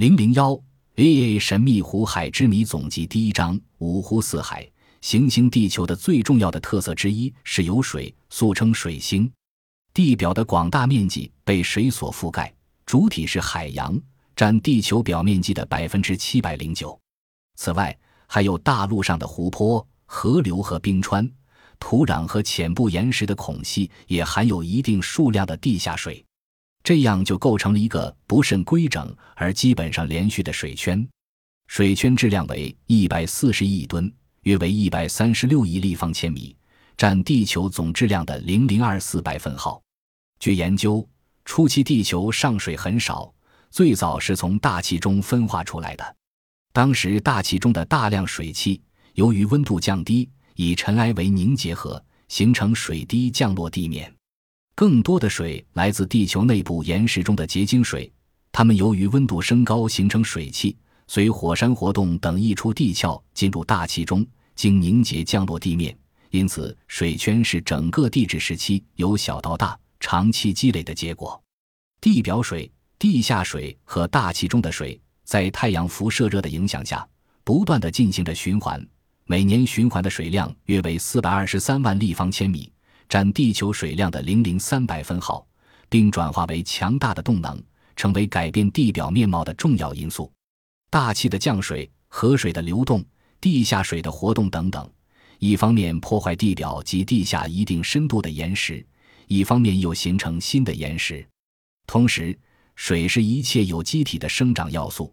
零零幺 A A 神秘湖海之谜总集第一章：五湖四海。行星地球的最重要的特色之一是有水，俗称水星。地表的广大面积被水所覆盖，主体是海洋，占地球表面积的百分之七百零九。此外，还有大陆上的湖泊、河流和冰川，土壤和浅部岩石的孔隙也含有一定数量的地下水。这样就构成了一个不甚规整而基本上连续的水圈，水圈质量为一百四十亿吨，约为一百三十六亿立方千米，占地球总质量的零零二四百分号。据研究，初期地球上水很少，最早是从大气中分化出来的。当时大气中的大量水汽，由于温度降低，以尘埃为凝结核，形成水滴降落地面。更多的水来自地球内部岩石中的结晶水，它们由于温度升高形成水汽，随火山活动等溢出地壳进入大气中，经凝结降落地面。因此，水圈是整个地质时期由小到大长期积累的结果。地表水、地下水和大气中的水在太阳辐射热的影响下，不断的进行着循环，每年循环的水量约为四百二十三万立方千米。占地球水量的零零三百分号，并转化为强大的动能，成为改变地表面貌的重要因素。大气的降水、河水的流动、地下水的活动等等，一方面破坏地表及地下一定深度的岩石，一方面又形成新的岩石。同时，水是一切有机体的生长要素，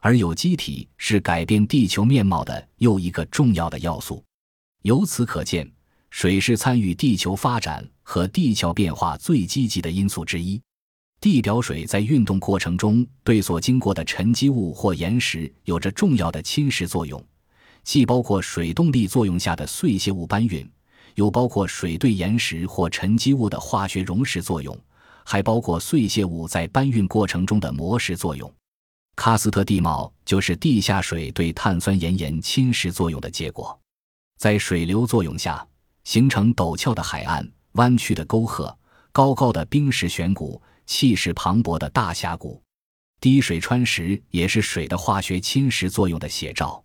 而有机体是改变地球面貌的又一个重要的要素。由此可见。水是参与地球发展和地壳变化最积极的因素之一。地表水在运动过程中对所经过的沉积物或岩石有着重要的侵蚀作用，既包括水动力作用下的碎屑物搬运，又包括水对岩石或沉积物的化学溶蚀作用，还包括碎屑物在搬运过程中的磨蚀作用。喀斯特地貌就是地下水对碳酸盐盐侵蚀作用的结果，在水流作用下。形成陡峭的海岸、弯曲的沟壑、高高的冰石悬谷、气势磅礴的大峡谷。滴水穿石也是水的化学侵蚀作用的写照。